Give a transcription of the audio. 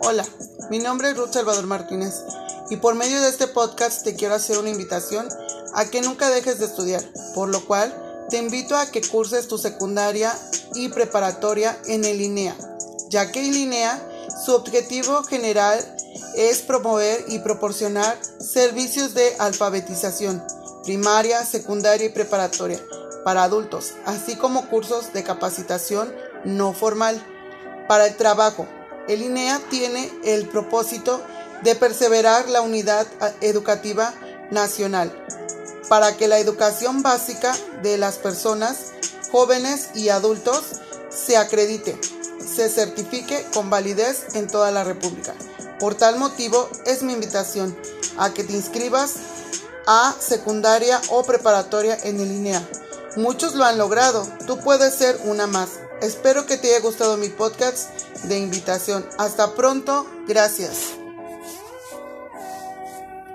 Hola, mi nombre es Ruth Salvador Martínez y por medio de este podcast te quiero hacer una invitación a que nunca dejes de estudiar, por lo cual te invito a que curses tu secundaria y preparatoria en el INEA, ya que el INEA su objetivo general es promover y proporcionar servicios de alfabetización primaria, secundaria y preparatoria para adultos, así como cursos de capacitación no formal para el trabajo. El INEA tiene el propósito de perseverar la unidad educativa nacional para que la educación básica de las personas, jóvenes y adultos se acredite, se certifique con validez en toda la República. Por tal motivo es mi invitación a que te inscribas a secundaria o preparatoria en el INEA. Muchos lo han logrado, tú puedes ser una más. Espero que te haya gustado mi podcast de invitación. Hasta pronto, gracias.